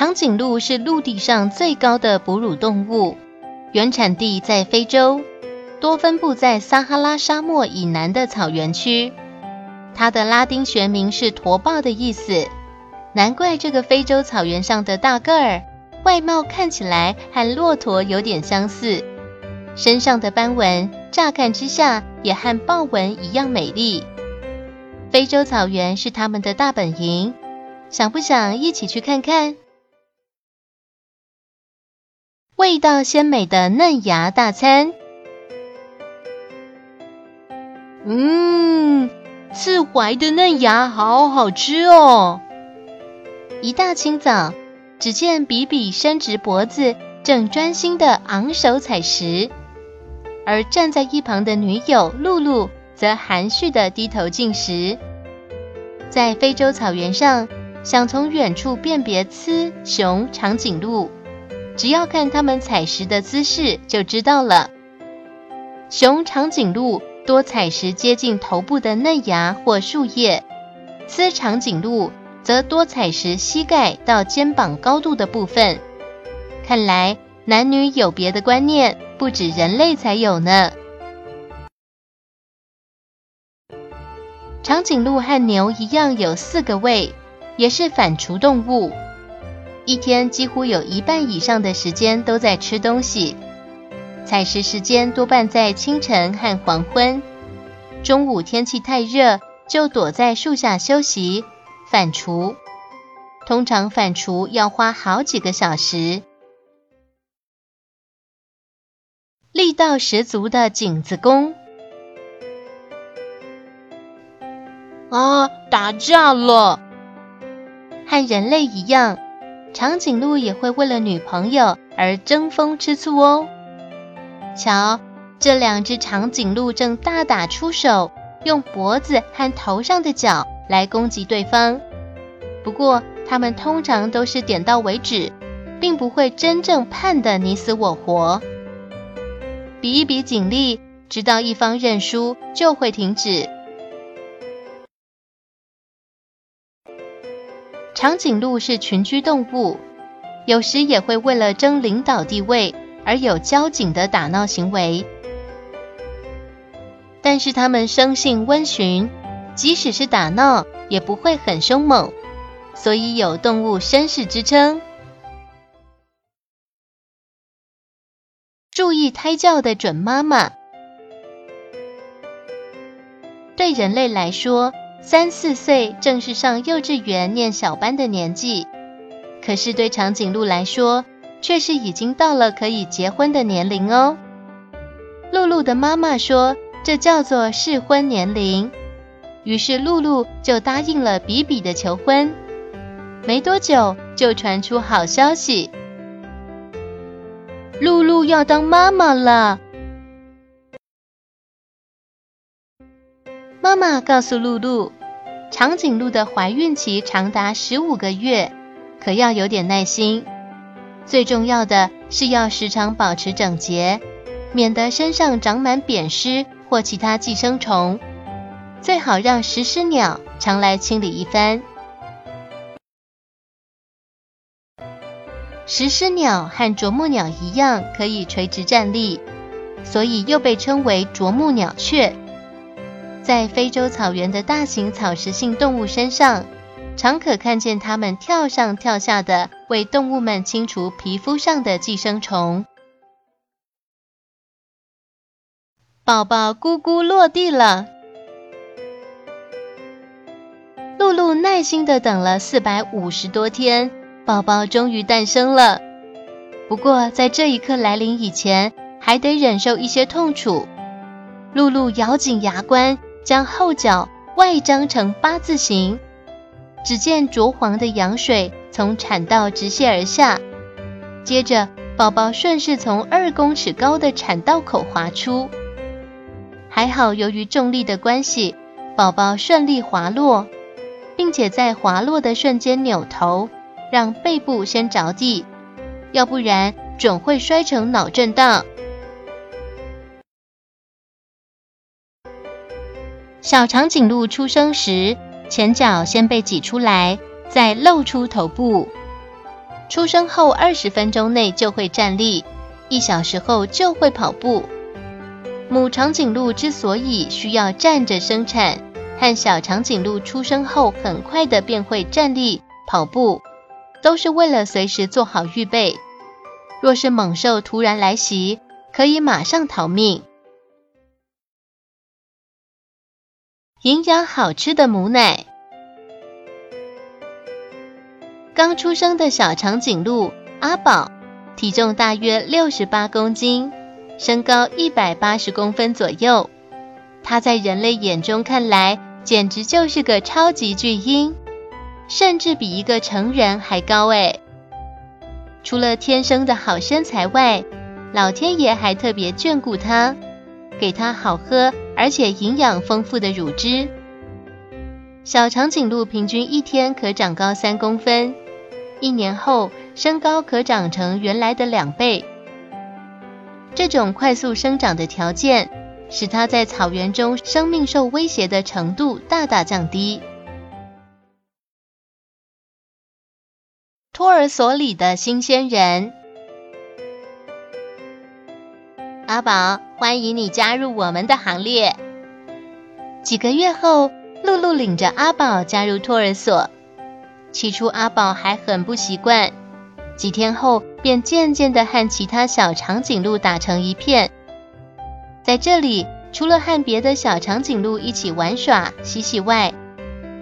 长颈鹿是陆地上最高的哺乳动物，原产地在非洲，多分布在撒哈拉沙漠以南的草原区。它的拉丁学名是驼豹的意思，难怪这个非洲草原上的大个儿，外貌看起来和骆驼有点相似，身上的斑纹乍看之下也和豹纹一样美丽。非洲草原是他们的大本营，想不想一起去看看？味道鲜美的嫩芽大餐，嗯，刺槐的嫩芽好好吃哦！一大清早，只见比比伸直脖子，正专心的昂首采食，而站在一旁的女友露露则含蓄的低头进食。在非洲草原上，想从远处辨别雌雄长颈鹿。只要看它们采食的姿势就知道了。雄长颈鹿多采食接近头部的嫩芽或树叶，雌长颈鹿则多采食膝盖到肩膀高度的部分。看来男女有别的观念不止人类才有呢。长颈鹿和牛一样有四个胃，也是反刍动物。一天几乎有一半以上的时间都在吃东西，采食时间多半在清晨和黄昏。中午天气太热，就躲在树下休息反刍。通常反刍要花好几个小时。力道十足的颈子功啊，打架了，和人类一样。长颈鹿也会为了女朋友而争风吃醋哦。瞧，这两只长颈鹿正大打出手，用脖子和头上的角来攻击对方。不过，它们通常都是点到为止，并不会真正判得你死我活。比一比警力，直到一方认输，就会停止。长颈鹿是群居动物，有时也会为了争领导地位而有交警的打闹行为。但是它们生性温驯，即使是打闹也不会很凶猛，所以有动物绅士之称。注意胎教的准妈妈，对人类来说。三四岁正是上幼稚园念小班的年纪，可是对长颈鹿来说，却是已经到了可以结婚的年龄哦。露露的妈妈说，这叫做适婚年龄，于是露露就答应了比比的求婚。没多久，就传出好消息，露露要当妈妈了。妈妈告诉露露，长颈鹿的怀孕期长达十五个月，可要有点耐心。最重要的是要时常保持整洁，免得身上长满扁虱或其他寄生虫。最好让石狮鸟常来清理一番。石狮鸟和啄木鸟一样，可以垂直站立，所以又被称为啄木鸟雀。在非洲草原的大型草食性动物身上，常可看见它们跳上跳下的，为动物们清除皮肤上的寄生虫。宝宝咕咕落地了，露露耐心的等了四百五十多天，宝宝终于诞生了。不过在这一刻来临以前，还得忍受一些痛楚。露露咬紧牙关。将后脚外张成八字形，只见浊黄的羊水从产道直泻而下，接着宝宝顺势从二公尺高的产道口滑出。还好，由于重力的关系，宝宝顺利滑落，并且在滑落的瞬间扭头，让背部先着地，要不然准会摔成脑震荡。小长颈鹿出生时，前脚先被挤出来，再露出头部。出生后二十分钟内就会站立，一小时后就会跑步。母长颈鹿之所以需要站着生产，和小长颈鹿出生后很快的便会站立跑步，都是为了随时做好预备。若是猛兽突然来袭，可以马上逃命。营养好吃的母奶。刚出生的小长颈鹿阿宝，体重大约六十八公斤，身高一百八十公分左右。它在人类眼中看来，简直就是个超级巨婴，甚至比一个成人还高诶。除了天生的好身材外，老天爷还特别眷顾它，给它好喝。而且营养丰富的乳汁，小长颈鹿平均一天可长高三公分，一年后身高可长成原来的两倍。这种快速生长的条件，使它在草原中生命受威胁的程度大大降低。托儿所里的新鲜人。阿宝，欢迎你加入我们的行列。几个月后，露露领着阿宝加入托儿所。起初，阿宝还很不习惯，几天后便渐渐的和其他小长颈鹿打成一片。在这里，除了和别的小长颈鹿一起玩耍嬉戏外，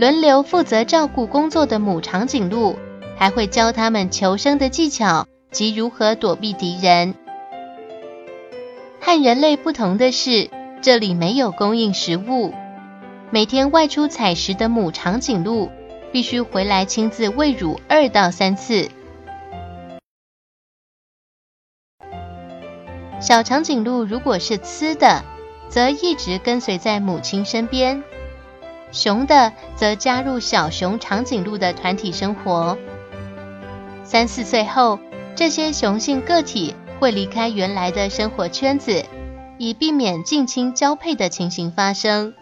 轮流负责照顾工作的母长颈鹿还会教他们求生的技巧及如何躲避敌人。和人类不同的是，这里没有供应食物。每天外出采食的母长颈鹿必须回来亲自喂乳二到三次。小长颈鹿如果是雌的，则一直跟随在母亲身边；雄的则加入小熊长颈鹿的团体生活。三四岁后，这些雄性个体。会离开原来的生活圈子，以避免近亲交配的情形发生。